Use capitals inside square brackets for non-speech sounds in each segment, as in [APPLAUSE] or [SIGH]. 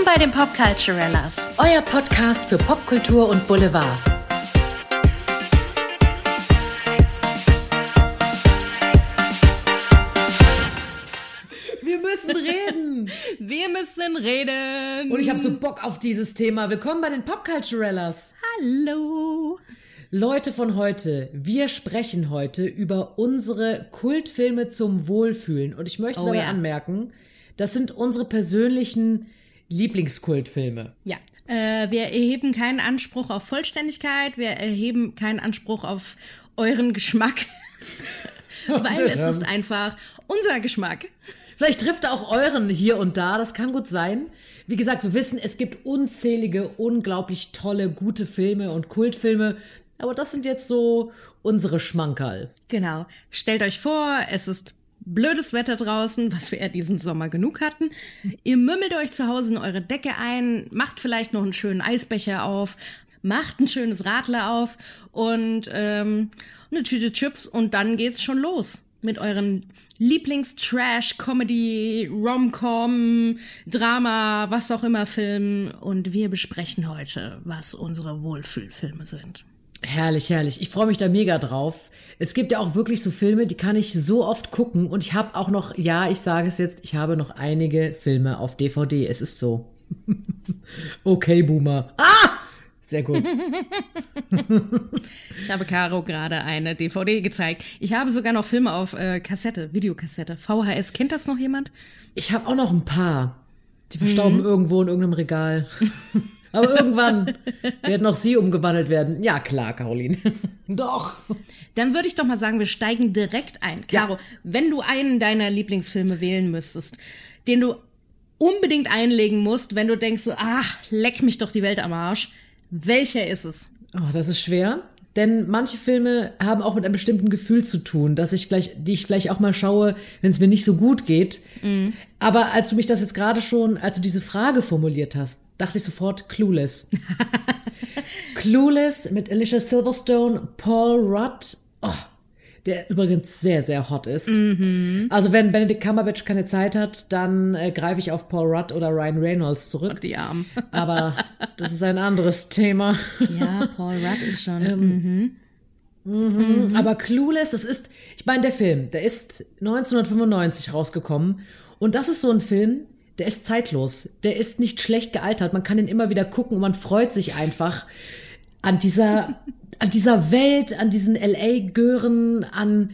Willkommen bei den Popculturellas. Euer Podcast für Popkultur und Boulevard. Wir müssen reden. [LAUGHS] Wir müssen reden. Und ich habe so Bock auf dieses Thema. Willkommen bei den Popculturellas. Hallo. Leute von heute, wir sprechen heute über unsere Kultfilme zum Wohlfühlen. Und ich möchte Oh dabei ja. anmerken, das sind unsere persönlichen Lieblingskultfilme. Ja. Äh, wir erheben keinen Anspruch auf Vollständigkeit. Wir erheben keinen Anspruch auf euren Geschmack. [LAUGHS] Weil es ist einfach unser Geschmack. Vielleicht trifft er auch euren hier und da, das kann gut sein. Wie gesagt, wir wissen, es gibt unzählige, unglaublich tolle, gute Filme und Kultfilme, aber das sind jetzt so unsere Schmankerl. Genau. Stellt euch vor, es ist blödes Wetter draußen, was wir ja diesen Sommer genug hatten. Ihr mümmelt euch zu Hause in eure Decke ein, macht vielleicht noch einen schönen Eisbecher auf, macht ein schönes Radler auf und ähm, eine Tüte Chips und dann geht's schon los mit euren Lieblings-Trash, Comedy, Rom-Com, Drama, was auch immer Filmen. Und wir besprechen heute, was unsere Wohlfühlfilme sind. Herrlich, herrlich. Ich freue mich da mega drauf. Es gibt ja auch wirklich so Filme, die kann ich so oft gucken und ich habe auch noch, ja, ich sage es jetzt, ich habe noch einige Filme auf DVD. Es ist so. [LAUGHS] okay, Boomer. Ah! Sehr gut. [LAUGHS] Ich habe Caro gerade eine DVD gezeigt. Ich habe sogar noch Filme auf äh, Kassette, Videokassette. VHS, kennt das noch jemand? Ich habe auch noch ein paar. Die verstauben irgendwo in irgendeinem Regal. [LAUGHS] Aber irgendwann werden auch sie umgewandelt werden. Ja, klar, Caroline. [LAUGHS] Doch. Dann würde ich doch mal sagen, wir steigen direkt ein. Caro, wenn du einen deiner Lieblingsfilme wählen müsstest, den du unbedingt einlegen musst, wenn du denkst so, ach, leck mich doch die Welt am Arsch, welcher ist es? Oh, das ist schwer. Denn manche Filme haben auch mit einem bestimmten Gefühl zu tun, dass ich vielleicht, die ich vielleicht auch mal schaue, wenn es mir nicht so gut geht. Aber als du mich das jetzt gerade schon, als du diese Frage formuliert hast, dachte ich sofort Clueless. [LAUGHS] Clueless mit Alicia Silverstone, Paul Rudd, oh, der übrigens sehr, sehr hot ist. Also wenn Benedict Cumberbatch keine Zeit hat, dann äh, greife ich auf Paul Rudd oder Ryan Reynolds zurück. Die Armen. [LAUGHS] Aber das ist ein anderes Thema. Ja, Paul Rudd ist schon. Mhm. Aber Clueless, das ist, ich meine, der Film, der ist 1995 rausgekommen. Und das ist so ein Film, der ist zeitlos. Der ist nicht schlecht gealtert. Man kann ihn immer wieder gucken und man freut sich einfach an dieser, an dieser Welt, an diesen LA-Gören, an,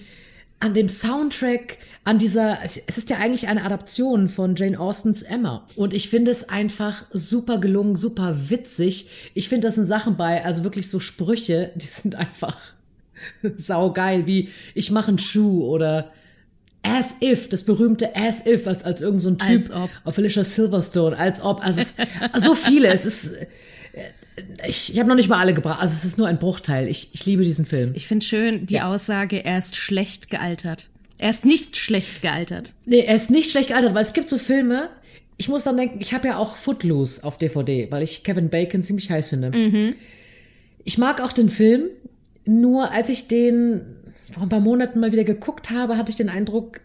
an dem Soundtrack, an dieser, es ist ja eigentlich eine Adaption von Jane Austens Emma. Und ich finde es einfach super gelungen, super witzig. Ich finde, da sind Sachen bei, also wirklich so Sprüche, die sind einfach [LAUGHS] saugeil, wie ich mache einen Schuh oder As if, das berühmte As if, als, als irgend so ein Typ Als ob. auf Alicia Silverstone, als ob, also es, so viele, es ist, äh, ich, ich habe noch nicht mal alle gebracht, also es ist nur ein Bruchteil. Ich, ich liebe diesen Film. Ich finde schön die Ja. Aussage, er ist schlecht gealtert. Er ist nicht schlecht gealtert. Nee, er ist nicht schlecht gealtert, weil es gibt so Filme, ich muss dann denken, ich habe ja auch Footloose auf DVD, weil ich Kevin Bacon ziemlich heiß finde. Ich mag auch den Film, nur als ich den vor ein paar Monaten mal wieder geguckt habe, hatte ich den Eindruck,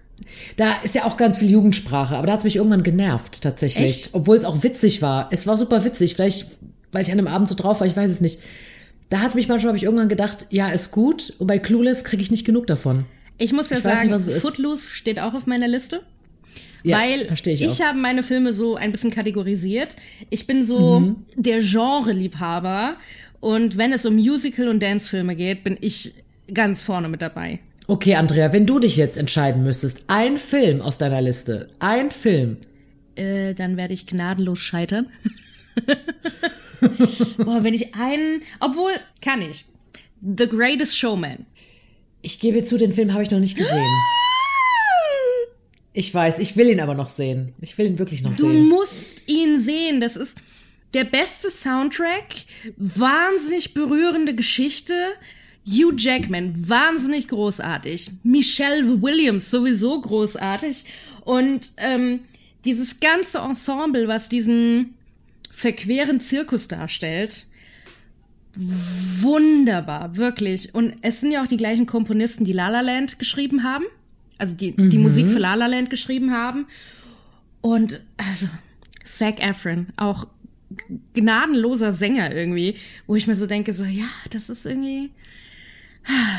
da ist ja auch ganz viel Jugendsprache, aber da hat es mich irgendwann genervt tatsächlich. Obwohl es auch witzig war. Es war super witzig, vielleicht weil ich an einem Abend so drauf war, ich weiß es nicht. Da hat es mich manchmal, habe ich irgendwann gedacht, ja, ist gut. Und bei Clueless kriege ich nicht genug davon. Ich muss ja Ich sagen, nicht, was es ist. Footloose steht auch auf meiner Liste. Ja, weil verstehe ich, ich, habe meine Filme so ein bisschen kategorisiert. Ich bin so Mhm. der Genre-Liebhaber und wenn es um Musical- und Dance-Filme geht, bin ich ganz vorne mit dabei. Okay, Andrea, wenn du dich jetzt entscheiden müsstest, ein Film aus deiner Liste, ein Film, Äh, dann werde ich gnadenlos scheitern. [LAUGHS] Boah, wenn ich einen, obwohl kann ich. The Greatest Showman. ich gebe zu, den Film habe ich noch nicht gesehen. Ich weiß, ich will ihn aber noch sehen. Ich will ihn wirklich noch Du sehen. musst ihn sehen. Das ist der beste Soundtrack, wahnsinnig berührende Geschichte. Hugh Jackman, wahnsinnig großartig. Michelle Williams, sowieso großartig. Und ähm, dieses ganze Ensemble, was diesen verqueren Zirkus darstellt, wunderbar, wirklich. Und es sind ja auch die gleichen Komponisten, die La La Land geschrieben haben. Also die, die Musik für La La Land geschrieben haben. Und also, Zac Efron, auch gnadenloser Sänger irgendwie, wo ich mir so denke, so, ja, das ist irgendwie,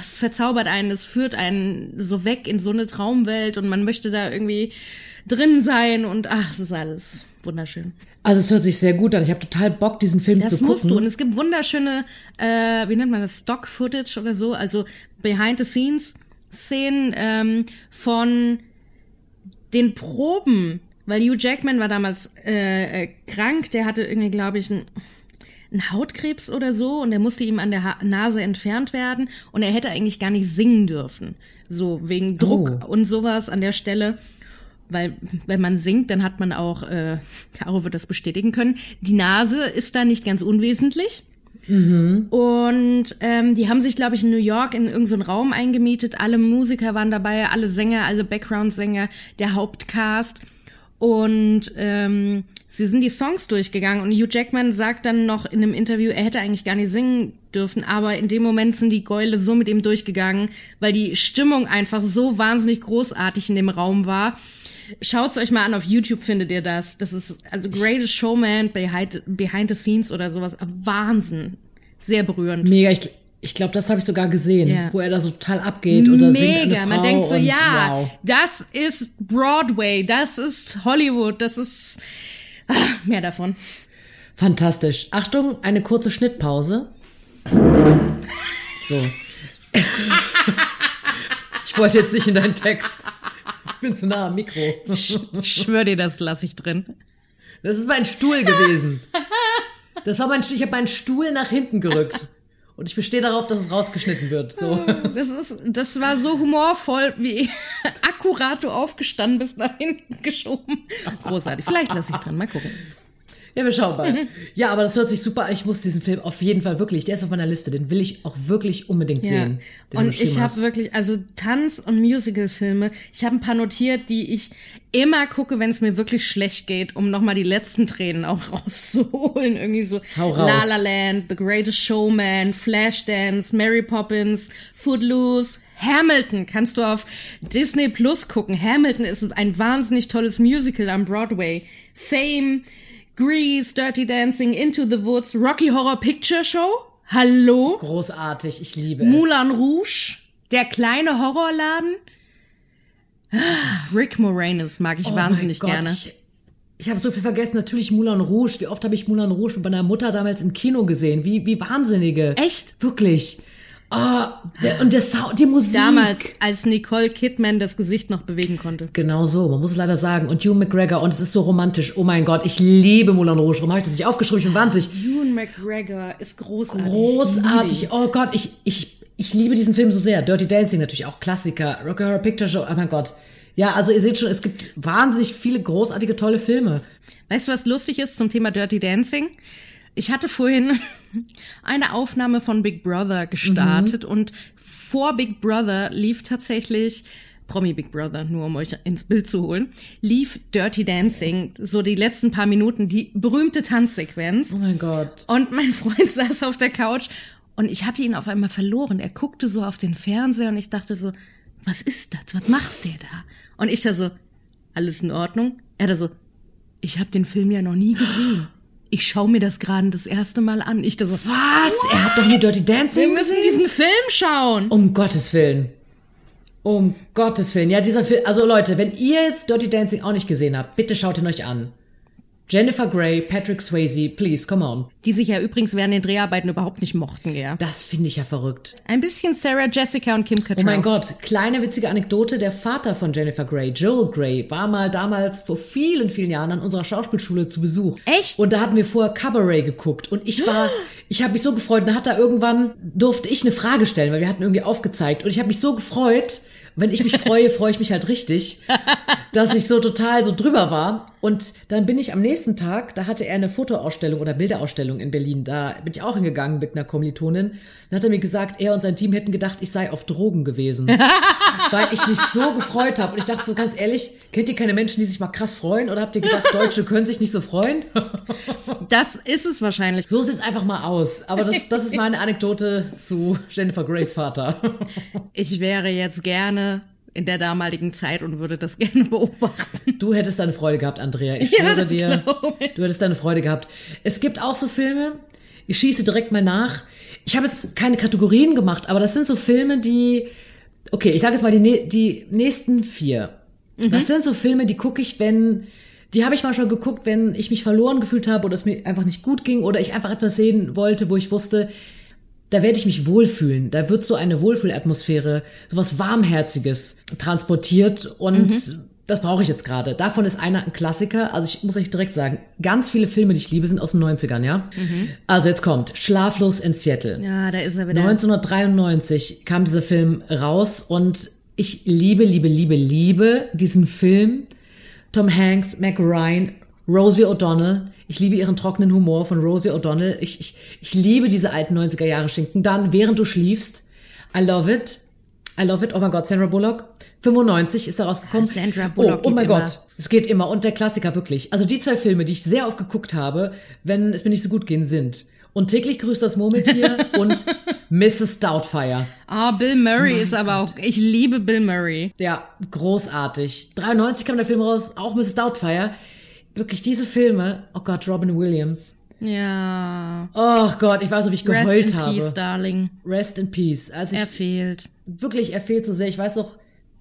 es verzaubert einen, es führt einen so weg in so eine Traumwelt und man möchte da irgendwie drin sein und ach, es ist alles wunderschön. Also es hört sich sehr gut an. Ich habe total Bock, diesen Film Das zu gucken. musst du. Und es gibt wunderschöne, äh, wie nennt man das, Stock-Footage oder so, also Behind-the-Scenes-Szenen ähm, von den Proben, weil Hugh Jackman war damals äh, äh, krank, der hatte irgendwie, glaube ich, ein ein Hautkrebs oder so und der musste ihm an der ha Nase entfernt werden und er hätte eigentlich gar nicht singen dürfen. So wegen Druck Oh. und sowas an der Stelle. Weil wenn man singt, dann hat man auch, äh, Caro wird das bestätigen können, die Nase ist da nicht ganz unwesentlich. Und ähm, die haben sich, glaube ich, in New York in irgendeinen so einen Raum eingemietet. Alle Musiker waren dabei, alle Sänger, alle Background-Sänger, der Hauptcast. Und ähm, sie sind die Songs durchgegangen und Hugh Jackman sagt dann noch in einem Interview, er hätte eigentlich gar nicht singen dürfen, aber in dem Moment sind die Gäule so mit ihm durchgegangen, weil die Stimmung einfach so wahnsinnig großartig in dem Raum war. Schaut's euch mal an, auf YouTube findet ihr das. Das ist also Greatest Showman behind, behind the Scenes oder sowas. Wahnsinn. Sehr berührend. Mega, ich, ich glaube, das habe ich sogar gesehen, Ja. wo er da so total abgeht und eine Mega, man Frau denkt so, und ja, wow. das ist Broadway, das ist Hollywood, das ist [LAUGHS] mehr davon. Fantastisch. Achtung, eine kurze Schnittpause. So. [LAUGHS] Ich wollte jetzt nicht in deinen Text. Ich bin zu nah am Mikro. Ich schwör dir, das lasse ich drin. Das ist mein Stuhl gewesen. Das war mein Stuhl. Ich habe meinen Stuhl nach hinten gerückt. Und ich bestehe darauf, dass es rausgeschnitten wird. So. Das ist, das war so humorvoll, wie [LAUGHS] akkurat du aufgestanden bist, nach hinten geschoben. Großartig. Vielleicht lasse ich dran, mal gucken. Ja, wir schauen mal. [LAUGHS] Ja, aber das hört sich super an. Ich muss diesen Film auf jeden Fall wirklich, der ist auf meiner Liste, den will ich auch wirklich unbedingt Ja. sehen. Und ich habe wirklich, also Tanz- und Musicalfilme, ich habe ein paar notiert, die ich immer gucke, wenn es mir wirklich schlecht geht, um nochmal die letzten Tränen auch [LAUGHS] rauszuholen. Irgendwie so Hau raus. La La Land, The Greatest Showman, Flashdance, Mary Poppins, Footloose, Hamilton kannst du auf Disney Plus gucken. Hamilton ist ein wahnsinnig tolles Musical am Broadway. Fame, Grease, Dirty Dancing, Into the Woods, Rocky Horror Picture Show. Hallo? Großartig, ich liebe es. Moulin Rouge, der kleine Horrorladen. Ah, Rick Moranis mag ich Oh wahnsinnig mein Gott, gerne. Ich, ich habe so viel vergessen. Natürlich Moulin Rouge. Wie oft habe ich Moulin Rouge mit meiner Mutter damals im Kino gesehen? Wie, wie Wahnsinnige. Echt? Wirklich. Ah, der, und der Sound, die Musik. Damals, als Nicole Kidman das Gesicht noch bewegen konnte. Genau so, man muss leider sagen. Und Hugh McGregor, und es ist so romantisch. Oh mein Gott, ich liebe Moulin Rouge. Warum habe ich das nicht aufgeschrieben? Ich bin wahnsinnig. Ewan McGregor ist großartig. Großartig. Oh Gott, ich, ich, ich liebe diesen Film so sehr. Dirty Dancing natürlich auch Klassiker. Rocky Horror Picture Show, oh mein Gott. Ja, also ihr seht schon, es gibt wahnsinnig viele großartige, tolle Filme. Weißt du, was lustig ist zum Thema Dirty Dancing? Ich hatte vorhin [LAUGHS] eine Aufnahme von Big Brother gestartet und vor Big Brother lief tatsächlich Promi Big Brother, nur um euch ins Bild zu holen, lief Dirty Dancing, so die letzten paar Minuten, die berühmte Tanzsequenz. Oh mein Gott. Und mein [LAUGHS] Freund saß auf der Couch und ich hatte ihn auf einmal verloren. Er guckte so auf den Fernseher und ich dachte so, was ist das? Was macht der da? Und ich da so, alles in Ordnung? Er da so, ich habe den Film ja noch nie gesehen. Ich schaue mir das gerade das erste Mal an. Ich da so, Was? Er hat doch nie Dirty wir Dancing müssen gesehen? diesen Film schauen. Um Gottes Willen. Um Gottes Willen. Ja, dieser Film. Also Leute, wenn ihr jetzt Dirty Dancing auch nicht gesehen habt, bitte schaut ihn euch an. Jennifer Grey, Patrick Swayze, please, come on. Die sich ja übrigens während den Dreharbeiten überhaupt nicht mochten, ja. Das finde ich ja verrückt. Ein bisschen Sarah Jessica und Kim Cattrall. Oh mein Gott, kleine witzige Anekdote. Der Vater von Jennifer Grey, Joel Grey, war mal damals vor vielen, vielen Jahren an unserer Schauspielschule zu Besuch. Echt? Und da hatten wir vorher Cabaret geguckt. Und ich war, [GASPS] ich habe mich so gefreut. Und dann hat er irgendwann, durfte ich eine Frage stellen, weil wir hatten irgendwie aufgezeigt. Und ich habe mich so gefreut, wenn ich mich freue, freue ich mich halt richtig, dass ich so total so drüber war. Und dann bin ich am nächsten Tag, da hatte er eine Fotoausstellung oder Bilderausstellung in Berlin. Da bin ich auch hingegangen mit einer Kommilitonin. Dann hat er mir gesagt, er und sein Team hätten gedacht, ich sei auf Drogen gewesen. weil ich mich so gefreut habe. Und ich dachte so ganz ehrlich, kennt ihr keine Menschen, die sich mal krass freuen? Oder habt ihr gedacht, Deutsche können sich nicht so freuen? Das ist es wahrscheinlich. So sieht's einfach mal aus. Aber das, das ist meine Anekdote zu Jennifer Greys Vater. Ich wäre jetzt gerne in der damaligen Zeit und würde das [LAUGHS] gerne beobachten. Du hättest deine Freude gehabt, Andrea. Ich Ja, schwöre dir, du hättest deine Freude gehabt. Es gibt auch so Filme, ich schieße direkt mal nach. Ich habe jetzt keine Kategorien gemacht, aber das sind so Filme, die, okay, ich sage jetzt mal die, die nächsten vier. Mhm. Das sind so Filme, die gucke ich, wenn, die habe ich manchmal geguckt, wenn ich mich verloren gefühlt habe oder es mir einfach nicht gut ging oder ich einfach etwas sehen wollte, wo ich wusste, da werde ich mich wohlfühlen. Da wird so eine Wohlfühlatmosphäre, sowas Warmherziges transportiert und das brauche ich jetzt gerade. Davon ist einer ein Klassiker. Also ich muss euch direkt sagen, ganz viele Filme, die ich liebe, sind aus den 90ern, ja? Also jetzt kommt Schlaflos in Seattle. Ja, da ist er wieder. 1993 kam dieser Film raus und ich liebe, liebe, liebe, liebe diesen Film. Tom Hanks, Mac Ryan, Rosie O'Donnell. Ich liebe ihren trockenen Humor von Rosie O'Donnell. Ich, ich, ich liebe diese alten 90er Jahre Schinken. Dann, während du schliefst, I love it. I love it. Oh mein Gott, Sandra Bullock. 95 ist da rausgekommen. Sandra Bullock Oh, oh mein immer. Gott. Es geht immer. Und der Klassiker wirklich. Also die zwei Filme, die ich sehr oft geguckt habe, wenn es mir nicht so gut ging, sind und täglich grüßt das Murmeltier [LAUGHS] und Mrs. Doubtfire. Ah, Bill Murray ist aber auch. Ich liebe Bill Murray. Ja, großartig. 93 kam der Film raus, auch Mrs. Doubtfire. Wirklich diese Filme. Oh Gott, Robin Williams. Ja. Oh Gott, ich weiß noch, wie ich Rest geheult in habe. peace, darling. Rest in Peace. Als ich Er fehlt. wirklich, er fehlt so sehr. Ich weiß noch,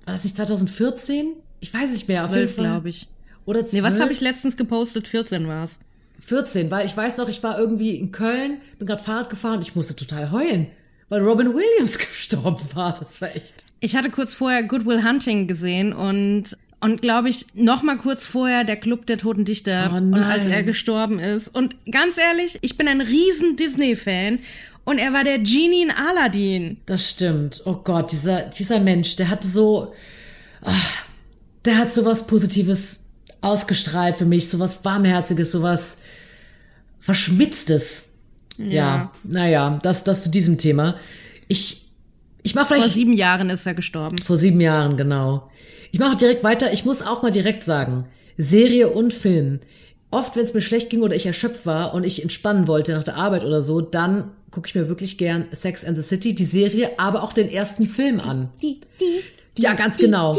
war das nicht 2014? Ich weiß nicht mehr. auf jeden Zwölf, Fall. glaube ich. Oder 12? Nee, was habe ich letztens gepostet? 14 war's. 14, weil ich weiß noch, ich war irgendwie in Köln, bin gerade Fahrrad gefahren, ich musste total heulen, weil Robin Williams [LAUGHS] gestorben war. Das war echt. Ich hatte kurz vorher Good Will Hunting gesehen und und glaube ich noch mal kurz vorher der Club der Toten Dichter Oh und als er gestorben ist und ganz ehrlich, ich bin ein riesen Disney Fan und er war der Genie in Aladdin. Das stimmt. Oh Gott, dieser, dieser Mensch, der hatte so, ach, der hat so was Positives ausgestrahlt für mich, so was Warmherziges, so was Verschmitztes. Ja, naja, das, das zu diesem Thema. Ich, ich mache Vor vielleicht sieben Jahren ist er gestorben. Vor sieben Jahren, genau. Ich mache direkt weiter. Ich muss auch mal direkt sagen, Serie und Film. Oft, wenn es mir schlecht ging oder ich erschöpft war und ich entspannen wollte nach der Arbeit oder so, dann gucke ich mir wirklich gern Sex and the City, die Serie, aber auch den ersten Film an. Ja, ganz genau.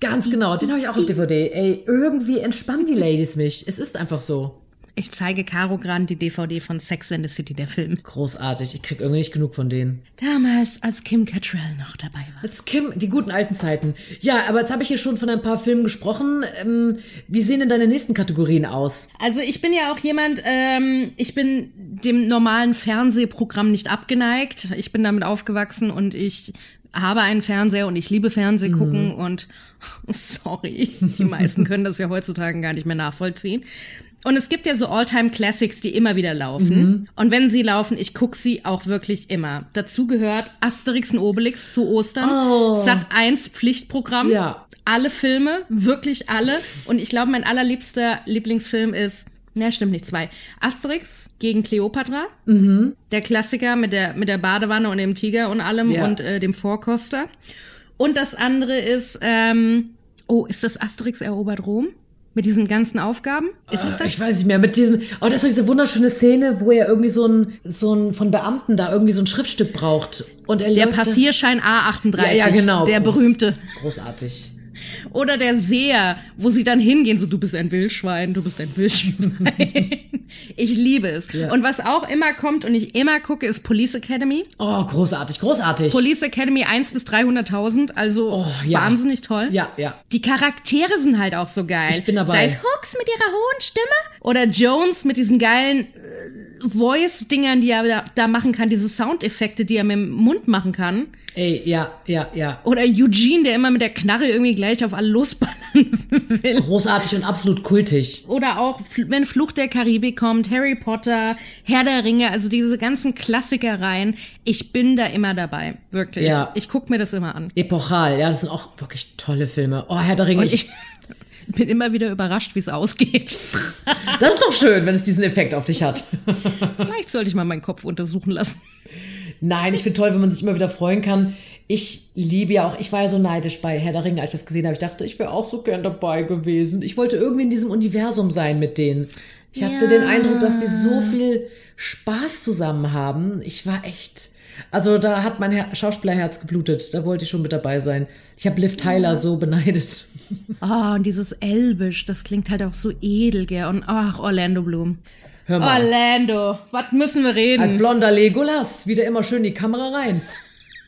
Ganz genau. Den habe ich auch auf DVD. Ey, irgendwie entspannen die [LAUGHS] Ladies mich. Es ist einfach so. Ich zeige Caro gerade die DVD von Sex and the City, der Film. Großartig. Ich krieg irgendwie nicht genug von denen. Damals, als Kim Cattrall noch dabei war. Als Kim, die guten alten Zeiten. Ja, aber jetzt habe ich hier schon von ein paar Filmen gesprochen. Ähm, wie sehen denn deine nächsten Kategorien aus? Also ich bin ja auch jemand, ähm, ich bin dem normalen Fernsehprogramm nicht abgeneigt. Ich bin damit aufgewachsen und ich habe einen Fernseher und ich liebe Fernseh gucken und [LAUGHS] sorry, die meisten können das ja heutzutage gar nicht mehr nachvollziehen. Und es gibt ja so Alltime Classics, die immer wieder laufen. Und wenn sie laufen, ich guck sie auch wirklich immer. Dazu gehört Asterix und Obelix zu Ostern. Oh. Sat 1 Pflichtprogramm. Ja. Alle Filme, wirklich alle. Und ich glaube, mein allerliebster Lieblingsfilm ist, na, stimmt nicht, zwei. Asterix gegen Cleopatra. Mhm. Der Klassiker mit der, mit der Badewanne und dem Tiger und allem Ja. und äh, dem Vorkoster. Und das andere ist, ähm, oh, ist das Asterix erobert Rom? Mit diesen ganzen Aufgaben? Ist es Äh, das? Ich weiß nicht mehr. Mit diesem, oh, das ist doch diese wunderschöne Szene, wo er irgendwie so ein, so ein, von Beamten da irgendwie so ein Schriftstück braucht. Und er Der Passierschein A38. Ja, ja, genau. Der Groß- berühmte. Großartig. Oder der Seher, wo sie dann hingehen, so du bist ein Wildschwein, du bist ein Wildschwein. [LAUGHS] ich liebe es. Ja. Und was auch immer kommt und ich immer gucke, ist Police Academy. Oh, großartig, großartig. Police Academy 1 bis 300.000, also Oh, ja. wahnsinnig toll. Ja, ja. Die Charaktere sind halt auch so geil. Ich bin dabei. Sei es Hooks mit ihrer hohen Stimme oder Jones mit diesen geilen Voice-Dingern, die er da, da machen kann, diese Soundeffekte, die er mit dem Mund machen kann. Ey, ja, ja, ja. Oder Eugene, der immer mit der Knarre irgendwie gleich auf alle losballern [LAUGHS] will. Großartig und absolut kultig. Oder auch, wenn Flucht der Karibik kommt, Harry Potter, Herr der Ringe, also diese ganzen Klassikereien. Ich bin da immer dabei, wirklich. Ja. Ich guck mir das immer an. Epochal, ja, das sind auch wirklich tolle Filme. Oh, Herr der Ringe. Und ich bin immer wieder überrascht, wie es ausgeht. [LAUGHS] das ist doch schön, wenn es diesen Effekt auf dich hat. Vielleicht sollte ich mal meinen Kopf untersuchen lassen. Nein, ich finde toll, wenn man sich immer wieder freuen kann. Ich liebe ja auch, ich war ja so neidisch bei Herr der Ringe, als ich das gesehen habe. Ich dachte, ich wäre auch so gern dabei gewesen. Ich wollte irgendwie in diesem Universum sein mit denen. Ich hatte Ja. den Eindruck, dass die so viel Spaß zusammen haben. Ich war echt. Also da hat mein Her Schauspielerherz geblutet. Da wollte ich schon mit dabei sein. Ich habe Liv Tyler so beneidet. Oh, und dieses Elbisch, das klingt halt auch so edel, gell? Und ach, Orlando Bloom. Hör mal. Orlando, was müssen wir reden? Als blonder Legolas, wieder immer schön die Kamera rein.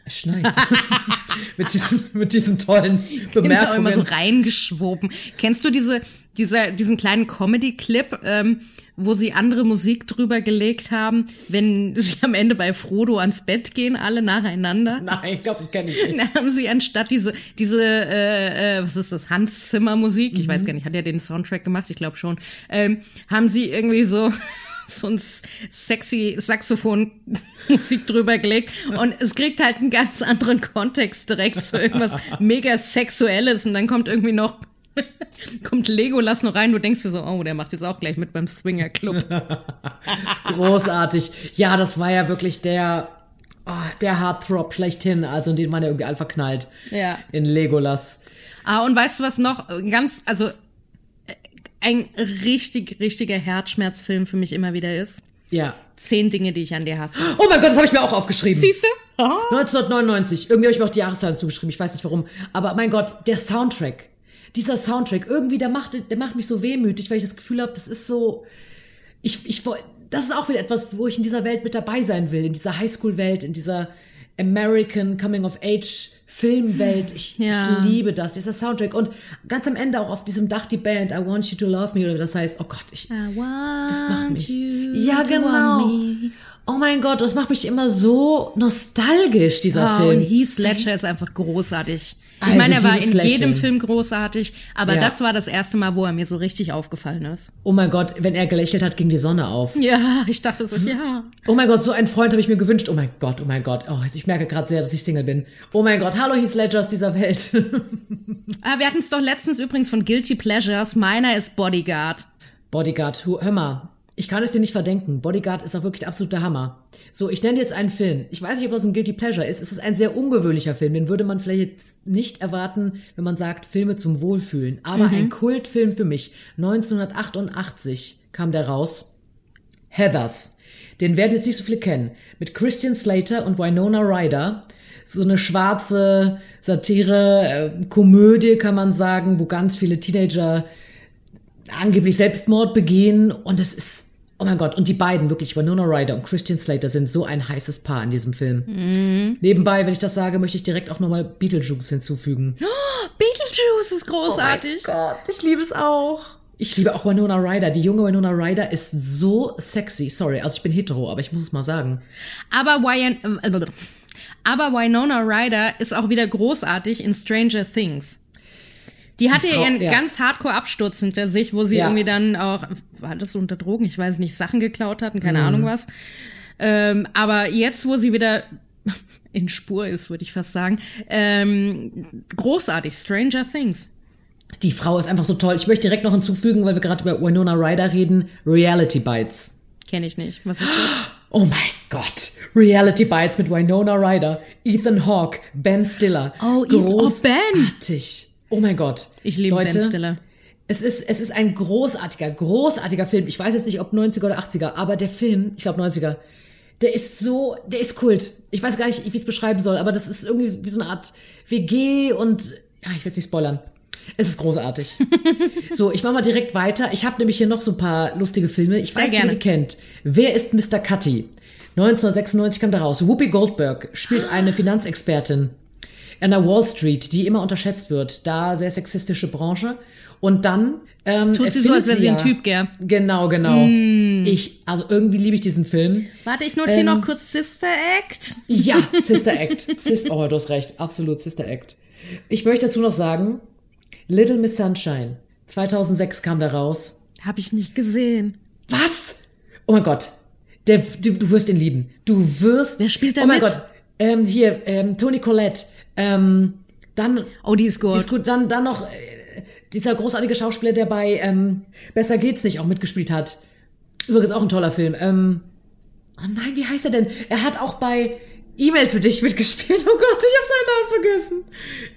Es schneit. [LAUGHS] mit, diesen, mit diesen tollen Bemerkungen. immer so reingeschwoben. Kennst du diese, dieser, diesen kleinen Comedy-Clip, ähm, wo sie andere Musik drüber gelegt haben, wenn [LAUGHS] sie am Ende bei Frodo ans Bett gehen, alle nacheinander? Nein, ich glaube, das kenne ich nicht. [LAUGHS] Da haben sie anstatt diese, diese, äh, äh, was ist das, Hans Zimmer Musik, ich weiß gar nicht, hat er den Soundtrack gemacht? Ich glaube schon, ähm, haben sie irgendwie so [LAUGHS] so ein sexy Saxophon-Musik drüber gelegt und es kriegt halt einen ganz anderen Kontext direkt zu irgendwas mega Sexuelles und dann kommt irgendwie noch [LAUGHS] kommt Legolas noch rein, du denkst dir so, oh, der macht jetzt auch gleich mit beim Swinger Club. [LAUGHS] Großartig. Ja, das war ja wirklich der, oh, der Heartthrob schlechthin, also den man ja irgendwie all verknallt. Ja. In Legolas. Ah, und weißt du was noch? Ganz, also äh, ein richtig, richtiger Herzschmerzfilm für mich immer wieder ist. Ja. Zehn Dinge, die ich an dir hasse. Oh mein Gott, das habe ich mir auch aufgeschrieben. Siehst du? 1999. Irgendwie habe ich mir auch die Jahreszahl zugeschrieben. Ich weiß nicht warum. Aber mein Gott, der Soundtrack. Dieser Soundtrack, irgendwie, der macht, der macht mich so wehmütig, weil ich das Gefühl habe, das ist so. Ich, ich, das ist auch wieder etwas, wo ich in dieser Welt mit dabei sein will. In dieser Highschool-Welt, in dieser American Coming-of-Age Filmwelt. Ich, Ja. ich liebe das, dieser Soundtrack. Und ganz am Ende auch auf diesem Dach die Band, I Want You to Love Me, oder das heißt. Oh Gott, ich, das macht mich. Ja, genau. Oh mein Gott, das macht mich immer so nostalgisch, dieser Ah, Film. und Heath Ledger ist einfach großartig. Ich Also meine, er war dieses in jedem Lächeln. Film großartig, aber Ja. das war das erste Mal, wo er mir so richtig aufgefallen ist. Oh mein Gott, wenn er gelächelt hat, ging die Sonne auf. Ja, ich dachte so, ja. Oh mein Gott, so einen Freund habe ich mir gewünscht. Oh mein Gott, oh mein Gott. Oh, ich merke gerade sehr, dass ich Single bin. Oh mein Gott, hallo Heath Ledger aus dieser Welt. [LAUGHS] Ah, wir hatten es doch letztens übrigens von Guilty Pleasures. Meiner ist Bodyguard. Bodyguard, hör mal. Ich kann es dir nicht verdenken. Bodyguard ist auch wirklich der absolute Hammer. So, ich nenne jetzt einen Film. Ich weiß nicht, ob das ein Guilty Pleasure ist. Es ist ein sehr ungewöhnlicher Film. Den würde man vielleicht nicht erwarten, wenn man sagt, Filme zum Wohlfühlen. Aber ein Kultfilm für mich. 1988 kam der raus. Heathers. Den werden jetzt nicht so viele kennen. Mit Christian Slater und Winona Ryder. So eine schwarze Satire, äh, Komödie kann man sagen, wo ganz viele Teenager angeblich Selbstmord begehen. Und es ist, oh mein Gott, und die beiden, wirklich, Winona Ryder und Christian Slater sind so ein heißes Paar in diesem Film. Nebenbei, wenn ich das sage, möchte ich direkt auch nochmal Beetlejuice hinzufügen. [GASPS] Beetlejuice ist großartig. Oh Gott, ich liebe es auch. Ich liebe auch Winona Ryder. Die junge Winona Ryder ist so sexy. Sorry, also ich bin hetero, aber ich muss es mal sagen. Aber, Wyan, äh, aber Winona Ryder ist auch wieder großartig in Stranger Things. Die hatte Frau- ihren ja. ganz Hardcore-Absturz hinter sich, wo sie Ja. irgendwie dann auch, war das unter Drogen? Ich weiß nicht, Sachen geklaut hatten, keine Mhm. Ahnung was. Ähm, aber jetzt, wo sie wieder [LAUGHS] in Spur ist, würde ich fast sagen, ähm, großartig, Stranger Things. Die Frau ist einfach so toll. Ich möchte direkt noch hinzufügen, weil wir gerade über Winona Ryder reden, Reality Bites. Kenne ich nicht. Was ist das? [GASPS] Oh mein Gott. Reality Bites mit Winona Ryder, Ethan Hawke, Ben Stiller. Oh, Ethan- oh, Ben. Oh mein Gott. Ich liebe Leute, Ben Stiller. Es ist, es ist ein großartiger, großartiger Film. Ich weiß jetzt nicht, ob 90er oder 80er, aber der Film, ich glaube 90er, der ist so, der ist Kult. Ich weiß gar nicht, wie ich es beschreiben soll, aber das ist irgendwie wie so eine Art WG und, ja, ich will es nicht spoilern. Es ist großartig. [LAUGHS] so, ich mache mal direkt weiter. Ich habe nämlich hier noch so ein paar lustige Filme. Ich Sehr weiß nicht, ob ihr die kennt. Wer ist Mr. Cutty? 1996 kam da raus. Whoopi Goldberg spielt eine Finanzexpertin an der Wall Street, die immer unterschätzt wird. Da sehr sexistische Branche. Und dann ähm, Tut sie so, als wäre sie ein ja- Typ, gell? Genau, genau. Ich, also irgendwie liebe ich diesen Film. Warte, ich notiere Ähm, noch kurz Sister Act. Ja, [LAUGHS] Sister Act. Sis oh, du hast recht. Absolut, Sister Act. Ich möchte dazu noch sagen, Little Miss Sunshine. 2006 kam da raus. Habe ich nicht gesehen. Was? Oh mein Gott. Der, du, du wirst ihn lieben. Du wirst. Wer spielt da Oh mein mit? Gott. Ähm, hier, ähm, Toni Collette. Ähm, dann, Oh, die ist gut. die ist gut. Dann, dann noch äh, dieser großartige Schauspieler, der bei ähm, Besser geht's nicht auch mitgespielt hat. Übrigens auch ein toller Film. Ähm, oh nein, wie heißt er denn? Er hat auch bei E-Mail für dich [LAUGHS] mitgespielt. Oh Gott, ich habe seinen Namen vergessen.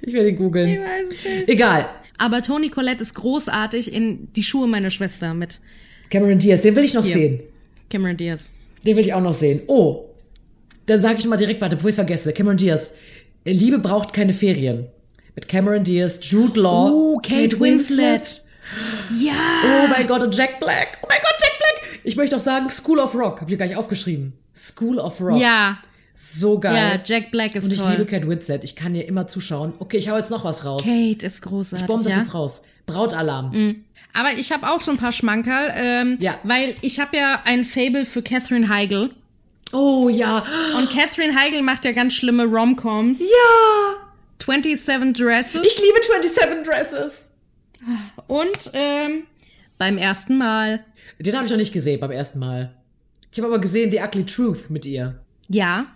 Ich werde ihn googeln. Ich weiß nicht. Egal. Aber Toni Collette ist großartig in Die Schuhe meiner Schwester mit Cameron Diaz, den will ich noch Hier. sehen. Cameron Diaz. Den will ich auch noch sehen. Oh. Dann sage ich mal direkt, warte, bevor ich vergesse, Cameron Diaz. Liebe braucht keine Ferien. Mit Cameron Diaz, Jude Law, Oh, Kate Winslet. Ja. Oh mein Gott, und Jack Black. Oh mein Gott, Jack Black. Ich möchte auch sagen, School of Rock. Hab ich gar nicht aufgeschrieben. School of Rock. Ja. So geil. Ja, Jack Black ist und ich toll. liebe Kate Winslet. Ich kann ihr immer zuschauen. Okay, ich hau jetzt noch was raus. Kate ist großartig. Ich bombe das ja? jetzt raus. Brautalarm. Aber ich habe auch so ein paar Schmankerl, ähm, Ja. weil ich habe ja ein Fable für Catherine Heigl. Oh ja. Und Catherine Heigl macht ja ganz schlimme Romcoms. Ja. 27 Dresses. Ich liebe 27 Dresses. und ähm, beim ersten Mal. Den habe ich noch nicht gesehen beim ersten Mal. Ich habe aber gesehen The Ugly Truth mit ihr. Ja.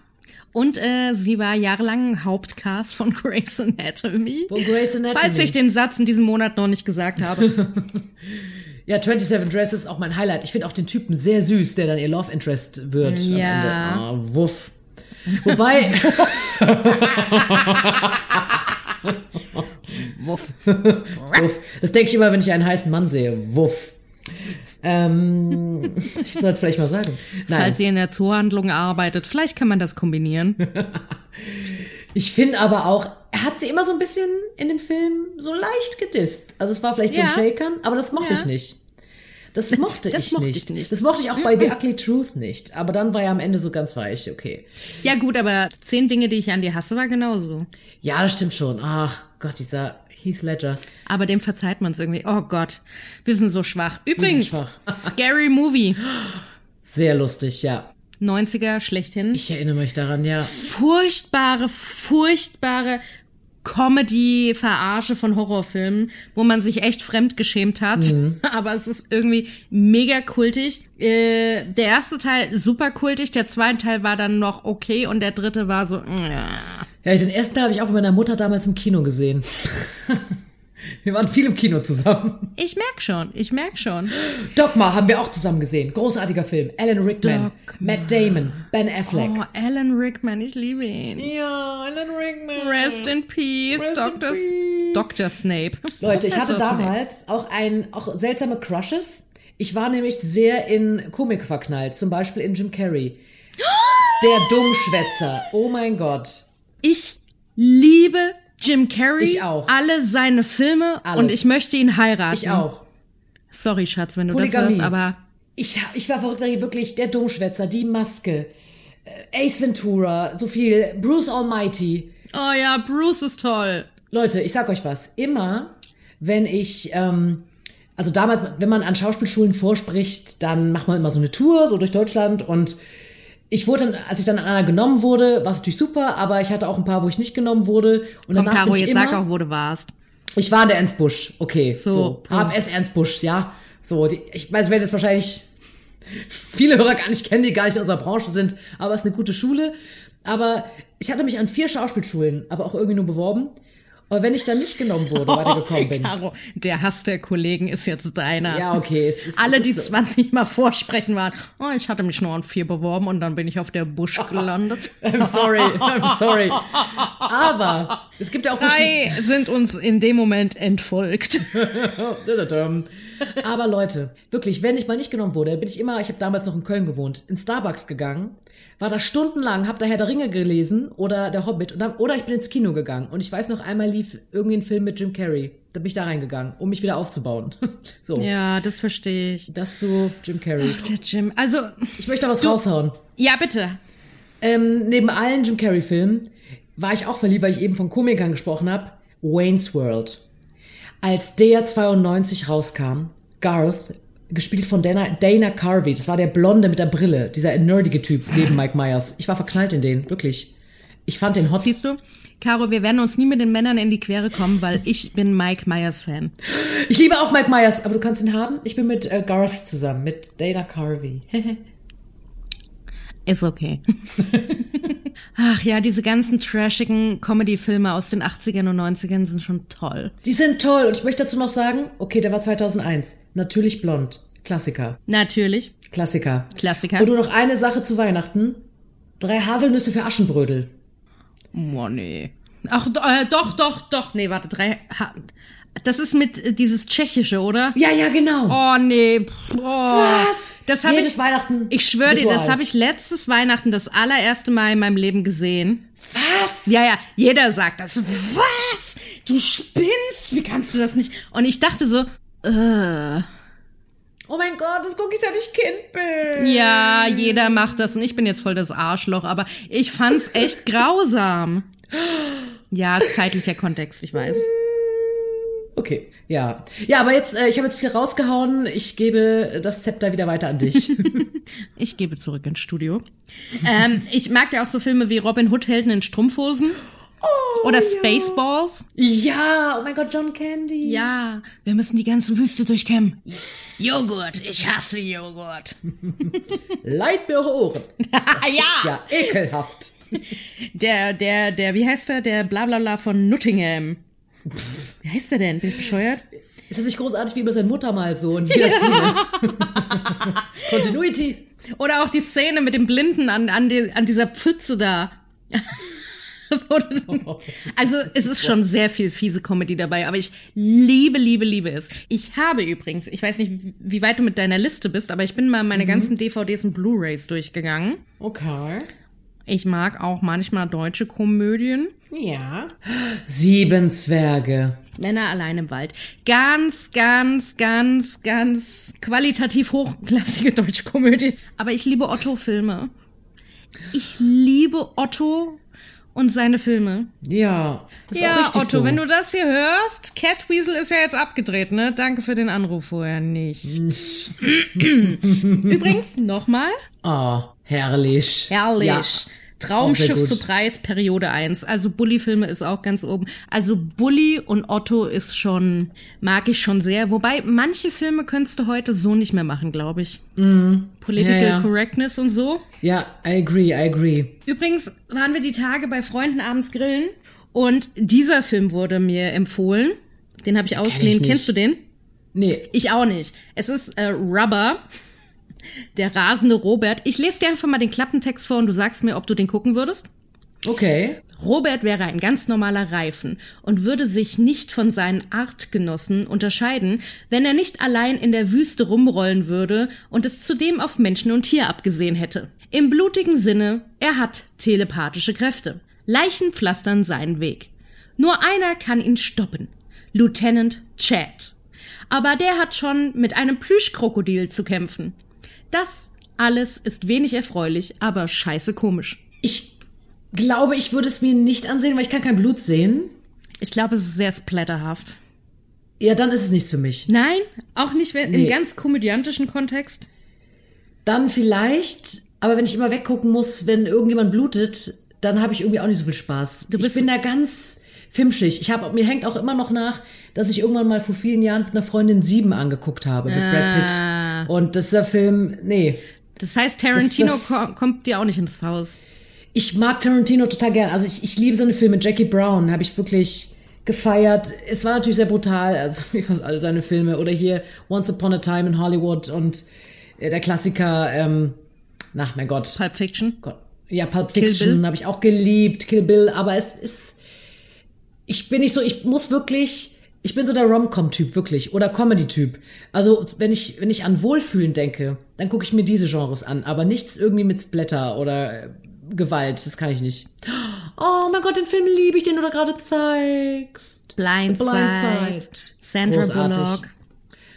Und äh, sie war jahrelang Hauptcast von [LAUGHS] Grey's Anatomy. Von Grey's Anatomy. Falls ich den Satz in diesem Monat noch nicht gesagt habe. [LAUGHS] Ja, 27 Dresses ist auch mein Highlight. Ich finde auch den Typen sehr süß, der dann ihr Love Interest wird Ja. am Ende. Ah, wuff. Wobei, [LAUGHS] Wuff. wuff. Das denke ich immer, wenn ich einen heißen Mann sehe. Wuff. Ähm, ich soll es vielleicht mal sagen. Nein, Falls ihr in der Zoohandlung arbeitet, vielleicht kann man das kombinieren. [LAUGHS] ich finde aber auch, er hat sie immer so ein bisschen in dem Film so leicht gedisst. Also es war vielleicht so ein Ja. Shakern, aber das mochte Ja. ich nicht. Das mochte, Das ich, mochte nicht. ich nicht. Das mochte ich auch bei The Ugly Truth nicht. Aber dann war er am Ende so ganz weich, okay. Ja gut, aber zehn Dinge, die ich an dir hasse, war genauso. Ja, das stimmt schon. Ach Gott, dieser Heath Ledger. Aber dem verzeiht man es irgendwie. Oh Gott, wir sind so schwach. Übrigens, schwach. Scary Movie. Sehr lustig, ja. 90er schlechthin. Ich erinnere mich daran, ja. furchtbare, furchtbare Comedy-Verarsche von Horrorfilmen, wo man sich echt fremdgeschämt hat. [LAUGHS] Aber es ist irgendwie mega kultig. Äh, der erste Teil super kultig, der zweite Teil war dann noch okay und der dritte war so. mm, Ja. Ja, den ersten Teil habe ich auch mit meiner Mutter damals im Kino gesehen. [LAUGHS] Wir waren viel im Kino zusammen. Ich merk schon, ich merk schon. Dogma haben wir auch zusammen gesehen. Großartiger Film. Alan Rickman, Dogma. Matt Damon, Ben Affleck. Oh, Alan Rickman, ich liebe ihn. Ja, Alan Rickman. Rest in Peace, Rest in Dr. peace. Dr. Snape. Leute, ich hatte Snape. damals auch ein, auch seltsame Crushes. Ich war nämlich sehr in Komik verknallt. Zum Beispiel in Jim Carrey. [GASPS] Der Dummschwätzer. Oh mein Gott. Ich liebe Jim Carrey. Ich auch. Alle seine Filme Alles. und ich möchte ihn heiraten. Ich auch. Sorry, Schatz, wenn du Polygamie. das hörst, aber Ich, ich war verrückt, wirklich der Dummschwätzer, die Maske, äh, Ace Ventura, so viel, Bruce Almighty. oh ja, Bruce ist toll. Leute, ich sag euch was, immer wenn ich, ähm, also damals, wenn man an Schauspielschulen vorspricht, dann macht man immer so eine Tour, so durch Deutschland und ich wurde dann, als ich dann an einer genommen wurde, war es natürlich super, aber ich hatte auch ein paar, wo ich nicht genommen wurde. Und Komm, danach Caro, bin ich jetzt immer, sag auch, wo du warst. Ich war in der Ernst Busch, okay. So, So. HFS Ernst Busch, ja. So, die, ich weiß, werden jetzt wahrscheinlich [LAUGHS] viele Hörer gar nicht kennen, die gar nicht in unserer Branche sind, aber es ist eine gute Schule. Aber ich hatte mich an vier Schauspielschulen, aber auch irgendwie nur beworben. Aber wenn ich dann nicht genommen wurde, weitergekommen bin. Caro, der Hass der Kollegen ist jetzt deiner. Ja, okay. Es, es, Alle, es die ist so. 20 Mal vorsprechen waren, oh, ich hatte mich nur an vier beworben und dann bin ich auf der Busch [LAUGHS] gelandet. I'm sorry, I'm sorry. Aber es gibt ja auch Drei sind uns in dem Moment entfolgt. [LAUGHS] Aber Leute, wirklich, wenn ich mal nicht genommen wurde, bin ich immer, ich habe damals noch in Köln gewohnt, in Starbucks gegangen, war da stundenlang, hab da Herr der Ringe gelesen oder Der Hobbit dann, oder ich bin ins Kino gegangen und ich weiß noch einmal lief irgendwie ein Film mit Jim Carrey. Da bin ich da reingegangen, um mich wieder aufzubauen. [LAUGHS] so, Ja, das verstehe ich. das so Jim Carrey. Der Jim, also, Ich möchte da was raushauen. ja, bitte. Ähm, neben allen Jim Carrey-Filmen war ich auch verliebt, weil ich eben von Komikern gesprochen habe. Wayne's World. Als der 92 rauskam, Garth, gespielt von Dana, Dana Carvey, das war der Blonde mit der Brille, dieser nerdige Typ neben Mike Myers. Ich war verknallt in den, wirklich. Ich fand den hot. Siehst du, Caro, wir werden uns nie mit den Männern in die Quere kommen, weil ich bin Mike Myers Fan. Ich liebe auch Mike Myers, aber du kannst ihn haben. Ich bin mit äh, Garth zusammen, mit Dana Carvey. [LAUGHS] Ist okay. [LAUGHS] Ach ja, diese ganzen trashigen Comedy-Filme aus den 80ern und 90ern sind schon toll. Die sind toll und ich möchte dazu noch sagen, okay, der war 2001. Natürlich blond. Klassiker. Natürlich, Klassiker. Klassiker. Und nur noch eine Sache zu Weihnachten. Drei Haselnüsse für Aschenbrödel. Oh, nee. Ach, äh, doch, doch, doch. Nee, warte, drei. Ha Das ist mit äh, dieses Tschechische, oder? Ja, ja, genau. Oh nee. Oh. Was? Das habe ich. Weihnachten Ich schwöre dir, das habe ich letztes Weihnachten das allererste Mal in meinem Leben gesehen. Was? Ja, ja, jeder sagt das. Was? Du spinnst? Wie kannst du das nicht? Und ich dachte so, äh, Oh mein Gott, das gucke ich, seit ich Kind bin. ja, jeder macht das und ich bin jetzt voll das Arschloch, aber ich fand's [LAUGHS] echt grausam. Ja, zeitlicher Kontext, ich weiß. Okay, ja. Ja, aber jetzt, äh, ich habe jetzt viel rausgehauen. Ich gebe das Zepter wieder weiter an dich. [LAUGHS] Ich gebe zurück ins Studio. ähm, ich mag ja auch so Filme wie Robin Hood Helden in Strumpfhosen oder Spaceballs. ja, oh mein Gott, John Candy. Ja, wir müssen die ganze Wüste durchkämmen. Joghurt, ich hasse Joghurt. [LAUGHS] Leid mir eure Ohren. [LAUGHS] ja. Ja, ekelhaft. Der, der, der, wie heißt der? Der Blablabla von Nottingham. Wie heißt der denn? Bin ich bescheuert? Ist das nicht großartig wie über seine Mutter mal so in jeder Szene? Continuity. Oder auch die Szene mit dem Blinden an, an, die, an dieser Pfütze da. [LAUGHS] [LAUGHS] also es ist schon sehr viel fiese Comedy dabei, aber ich liebe, liebe, liebe es. Ich habe übrigens, ich weiß nicht, wie weit du mit deiner Liste bist, aber ich bin mal meine ganzen DVDs und Blu-rays durchgegangen. Okay. Ich mag auch manchmal deutsche Komödien. Ja. Sieben Zwerge. Männer allein im Wald. Ganz, ganz, ganz, ganz qualitativ hochklassige deutsche Komödie. Aber ich liebe Otto-Filme. Ich liebe Otto und seine Filme. Ja. Das ist ja, richtig Otto, so. wenn du das hier hörst, Catweasel ist ja jetzt abgedreht, ne? Danke für den Anruf vorher nicht. Übrigens, nochmal, Oh, herrlich. herrlich. Ja. Traumschiff zu. Preis, Periode 1. Also Bully-Filme ist auch ganz oben. Also Bully und Otto ist schon, mag ich schon sehr. Wobei, manche Filme könntest du heute so nicht mehr machen, glaube ich. Political Ja, ja. Correctness und so. Ja, I agree, I agree. Übrigens waren wir die Tage bei Freunden abends grillen und dieser Film wurde mir empfohlen. Den habe ich ausgeliehen. nicht. Kennst du den? Nee, Ich auch nicht. Es ist äh, Rubber, der rasende Robert. Ich lese dir einfach mal den Klappentext vor und du sagst mir, ob du den gucken würdest. okay. Robert wäre ein ganz normaler Reifen und würde sich nicht von seinen Artgenossen unterscheiden, wenn er nicht allein in der Wüste rumrollen würde und es zudem auf Menschen und Tier abgesehen hätte. Im blutigen Sinne, er hat telepathische Kräfte. Leichen pflastern seinen Weg. Nur einer kann ihn stoppen. Lieutenant Chad. Aber der hat schon mit einem Plüschkrokodil zu kämpfen. Das alles ist wenig erfreulich, aber scheiße komisch. Ich glaube, ich würde es mir nicht ansehen, weil ich kann kein Blut sehen. Ich glaube, es ist sehr splatterhaft. Ja, dann ist es nichts für mich. Nein, auch nicht wenn, im Nee. ganz komödiantischen Kontext. Dann vielleicht, aber wenn ich immer weggucken muss, wenn irgendjemand blutet, dann habe ich irgendwie auch nicht so viel Spaß. Du bist- ich bin da ganz filmschig. Ich habe mir hängt auch immer noch nach, dass ich irgendwann mal vor vielen Jahren mit einer Freundin Sieben angeguckt habe mit Brad Pitt. Und das ist der Film, nee. Das heißt, Tarantino Das- das- ko kommt dir auch nicht ins Haus. Ich mag Tarantino total gern. Also ich, ich liebe seine Filme. Jackie Brown habe ich wirklich gefeiert. Es war natürlich sehr brutal, also [LAUGHS] wie fast alle seine Filme. Oder hier Once Upon a Time in Hollywood und äh, der Klassiker, ähm, na, mein Gott. Pulp Fiction. Gott. Ja, Pulp Fiction habe ich auch geliebt, Kill Bill, aber es ist, ich bin nicht so, ich muss wirklich, ich bin so der Rom-Com-Typ, wirklich, oder Comedy-Typ. Also, wenn ich, wenn ich an Wohlfühlen denke, dann gucke ich mir diese Genres an, aber nichts irgendwie mit Splatter oder äh, Gewalt, das kann ich nicht. Oh mein Gott, den Film liebe ich, den du da gerade zeigst. Blindside. Blindside. Sandra Großartig. Bullock.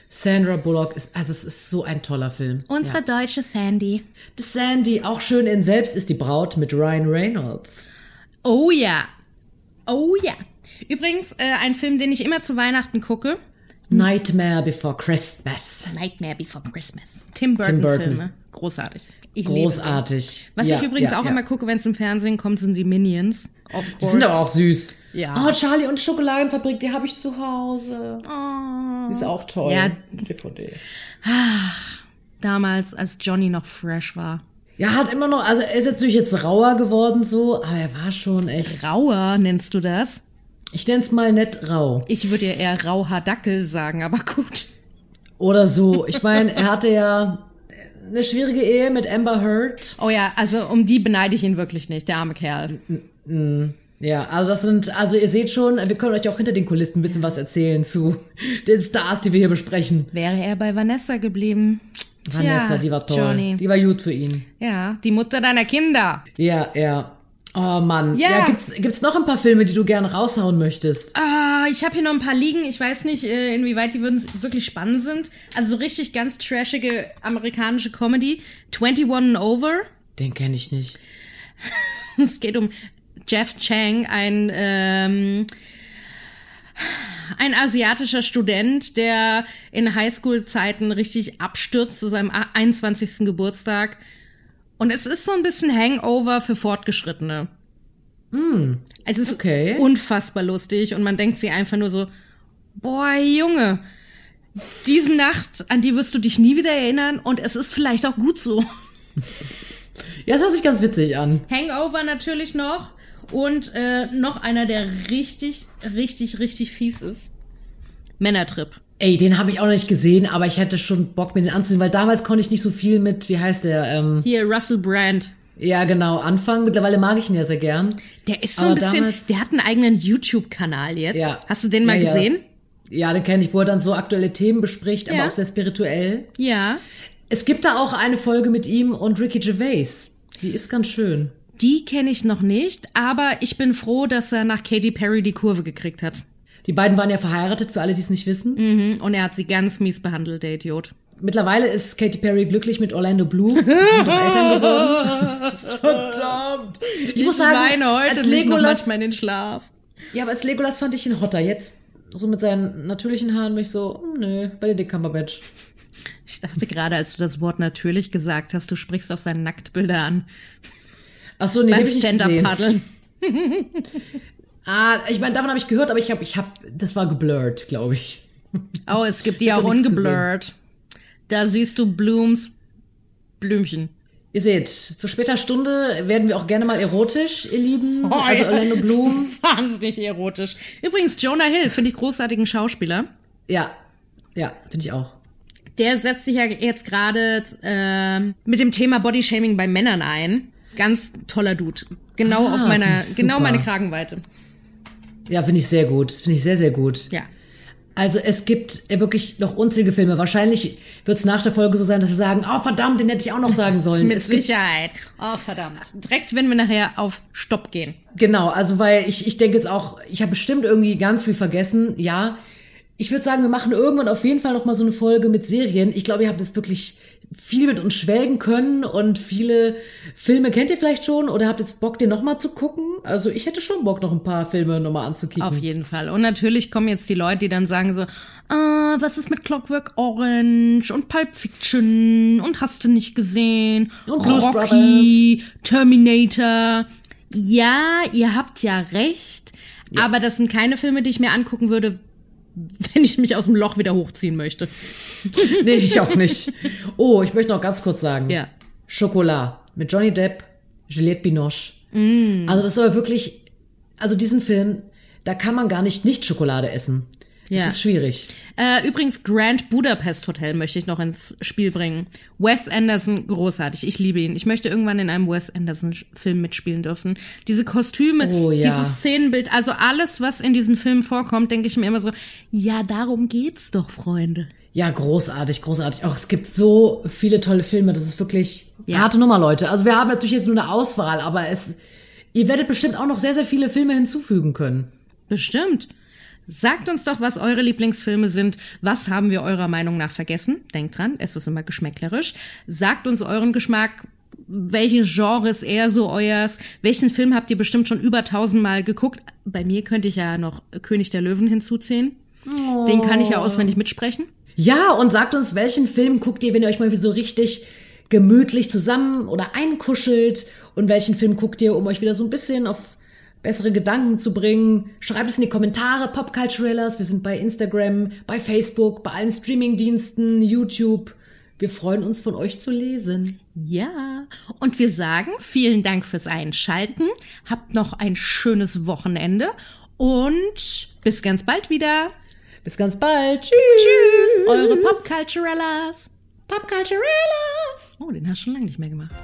Sandra Bullock ist, also es ist so ein toller Film. Unsere deutsche Sandy. The Sandy, auch schön in Selbst ist die Braut mit Ryan Reynolds. Oh ja. Oh ja. Übrigens, äh, ein Film, den ich immer zu Weihnachten gucke. Nightmare Before Christmas. Nightmare Before Christmas. Tim Burton. Burton-Filme. Großartig. Ich liebe sie. Großartig. Was Ja, ich übrigens ja, auch ja. immer gucke, wenn es im Fernsehen kommt, sind die Minions. Of Die course. sind aber auch süß. Ja. Oh, Charlie und die Schokoladenfabrik, die habe ich zu Hause. Oh. Die ist auch toll. Ja. DVD. Damals, als Johnny noch fresh war. Ja, hat immer noch, also er ist jetzt natürlich jetzt rauer geworden so, aber er war schon echt. Rauer nennst du das? Ich nenn's mal nett rau. Ich würde ja eher rauher Dackel sagen, aber gut. Oder so. Ich meine, er hatte ja eine schwierige Ehe mit Amber Heard. Oh ja, also um die beneide ich ihn wirklich nicht, der arme Kerl. Ja, also das sind, also ihr seht schon, wir können euch auch hinter den Kulissen ein bisschen was erzählen zu den Stars, die wir hier besprechen. Wäre er bei Vanessa geblieben? Vanessa, Tja, die war toll. Johnny. Die war gut für ihn. Ja, die Mutter deiner Kinder. Ja, ja. Oh Mann. Ja. Ja, gibt's, gibt's noch ein paar Filme, die du gerne raushauen möchtest? Ah, ich habe hier noch ein paar liegen. Ich weiß nicht, äh, inwieweit die würden- wirklich spannend sind. Also so richtig ganz trashige amerikanische Comedy. 21 and Over. Den kenne ich nicht. [LAUGHS] Es geht um Jeff Chang, ein, ähm, ein asiatischer Student, der in Highschool-Zeiten richtig abstürzt zu seinem 21. Geburtstag. Und es ist so ein bisschen Hangover für Fortgeschrittene. Es ist okay. unfassbar lustig und man denkt sich einfach nur so, boah, Junge, diese Nacht, an die wirst du dich nie wieder erinnern und es ist vielleicht auch gut so. [LAUGHS] Ja, das hört sich ganz witzig an. Hangover natürlich noch. Und äh, noch einer, der richtig, richtig, richtig fies ist. Männertrip. Ey, den habe ich auch noch nicht gesehen, aber ich hätte schon Bock, mir den anzusehen, weil damals konnte ich nicht so viel mit, wie heißt der? Ähm, Hier, Russell Brand. ja, genau, anfangen. Mittlerweile mag ich ihn ja sehr gern. Der ist so Aber ein bisschen, damals- der hat einen eigenen YouTube-Kanal jetzt. Ja. Hast du den mal Ja, ja. gesehen? Ja, den kenne ich, wo er dann so aktuelle Themen bespricht, Ja. aber auch sehr spirituell. Ja. Es gibt da auch eine Folge mit ihm und Ricky Gervais. Die ist ganz schön. Die kenne ich noch nicht, aber ich bin froh, dass er nach Katy Perry die Kurve gekriegt hat. Die beiden waren ja verheiratet, für alle, die es nicht wissen. Mhm. Und er hat sie ganz mies behandelt, der Idiot. Mittlerweile ist Katy Perry glücklich mit Orlando Bloom. Die sind doch Eltern geworden. [LAUGHS] Verdammt. Ich, muss sagen, als Legolas, in den Schlaf. ja, aber als Legolas fand ich ihn hotter. Jetzt, so mit seinen natürlichen Haaren, bin ich so, hm, nö, bei den Dick Cumberbatch. Ich dachte gerade, als du das Wort natürlich gesagt hast, du sprichst auf seine Nacktbilder an. Ach so, nee, Beim ich gesehen. Stand-Up-Paddeln. [LAUGHS] Ah, ich meine, davon habe ich gehört, aber ich habe, ich habe, das war geblurrt, glaube ich. [LAUGHS] Oh, es gibt die auch ungeblurrt. Da siehst du Blooms Blümchen. Ihr seht, zu später Stunde werden wir auch gerne mal erotisch, ihr Lieben. [LAUGHS] also Orlando Bloom. [LAUGHS] Wahnsinnig erotisch. Übrigens, Jonah Hill finde ich großartigen Schauspieler. Ja, ja, finde ich auch. Der setzt sich ja jetzt gerade ähm, mit dem Thema Bodyshaming bei Männern ein. Ganz toller Dude. Genau Ah, auf meiner, genau meine Kragenweite. Ja, finde ich sehr gut. Finde ich sehr, sehr gut. Ja. Also es gibt ja wirklich noch unzählige Filme. Wahrscheinlich wird es nach der Folge so sein, dass wir sagen, oh verdammt, den hätte ich auch noch sagen sollen. [LAUGHS] Mit es Sicherheit. Oh, verdammt. Direkt, wenn wir nachher auf Stopp gehen. genau, also weil ich, ich denke jetzt auch, ich habe bestimmt irgendwie ganz viel vergessen. Ja, ich würde sagen, wir machen irgendwann auf jeden Fall noch mal so eine Folge mit Serien. Ich glaube, ihr habt jetzt wirklich viel mit uns schwelgen können und viele Filme kennt ihr vielleicht schon oder habt jetzt Bock, den noch mal zu gucken? Also ich hätte schon Bock, noch ein paar Filme noch mal anzukicken. Auf jeden Fall. Und natürlich kommen jetzt die Leute, die dann sagen so, ah, was ist mit Clockwork Orange und Pulp Fiction und hast du nicht gesehen? Und Blues Rocky, Terminator. Ja, ihr habt ja recht. Aber das sind keine Filme, die ich mir angucken würde, [LAUGHS] wenn ich mich aus dem Loch wieder hochziehen möchte. [LAUGHS] Nee, ich auch nicht. Oh, ich möchte noch ganz kurz sagen. Ja. Schokolade mit Johnny Depp, Juliette Binoche. Mm. Also das ist aber wirklich, also diesen Film, da kann man gar nicht nicht Schokolade essen. Ja. Das ist schwierig. Äh, übrigens, Grand Budapest Hotel möchte ich noch ins Spiel bringen. Wes Anderson, großartig. Ich liebe ihn. Ich möchte irgendwann in einem Wes Anderson-Film mitspielen dürfen. Diese Kostüme, Oh, ja. dieses Szenenbild, also alles, was in diesen Filmen vorkommt, denke ich mir immer so, ja, darum geht's doch, Freunde. Ja, großartig, großartig. Auch es gibt so viele tolle Filme. Das ist wirklich Ja. harte Nummer, Leute. Also wir haben natürlich jetzt nur eine Auswahl, aber es, ihr werdet bestimmt auch noch sehr, sehr viele Filme hinzufügen können. Bestimmt. Sagt uns doch, was eure Lieblingsfilme sind. Was haben wir eurer Meinung nach vergessen? Denkt dran, es ist immer geschmäcklerisch. Sagt uns euren Geschmack. Welches Genre ist eher so euers? Welchen Film habt ihr bestimmt schon über tausendmal geguckt? Bei mir könnte ich ja noch König der Löwen hinzuziehen. Den kann ich ja auswendig mitsprechen. Ja, und sagt uns, welchen Film guckt ihr, wenn ihr euch mal so richtig gemütlich zusammen oder einkuschelt? Und welchen Film guckt ihr, um euch wieder so ein bisschen auf bessere Gedanken zu bringen? Schreibt es in die Kommentare, Popculturellas. Wir sind bei Instagram, bei Facebook, bei allen Streamingdiensten, YouTube. Wir freuen uns, von euch zu lesen. Ja. Und wir sagen vielen Dank fürs Einschalten. Habt noch ein schönes Wochenende und bis ganz bald wieder. Bis ganz bald. Tschüss. Tschüss, eure Popculturellas. Popculturellas. Oh, den hast du schon lange nicht mehr gemacht.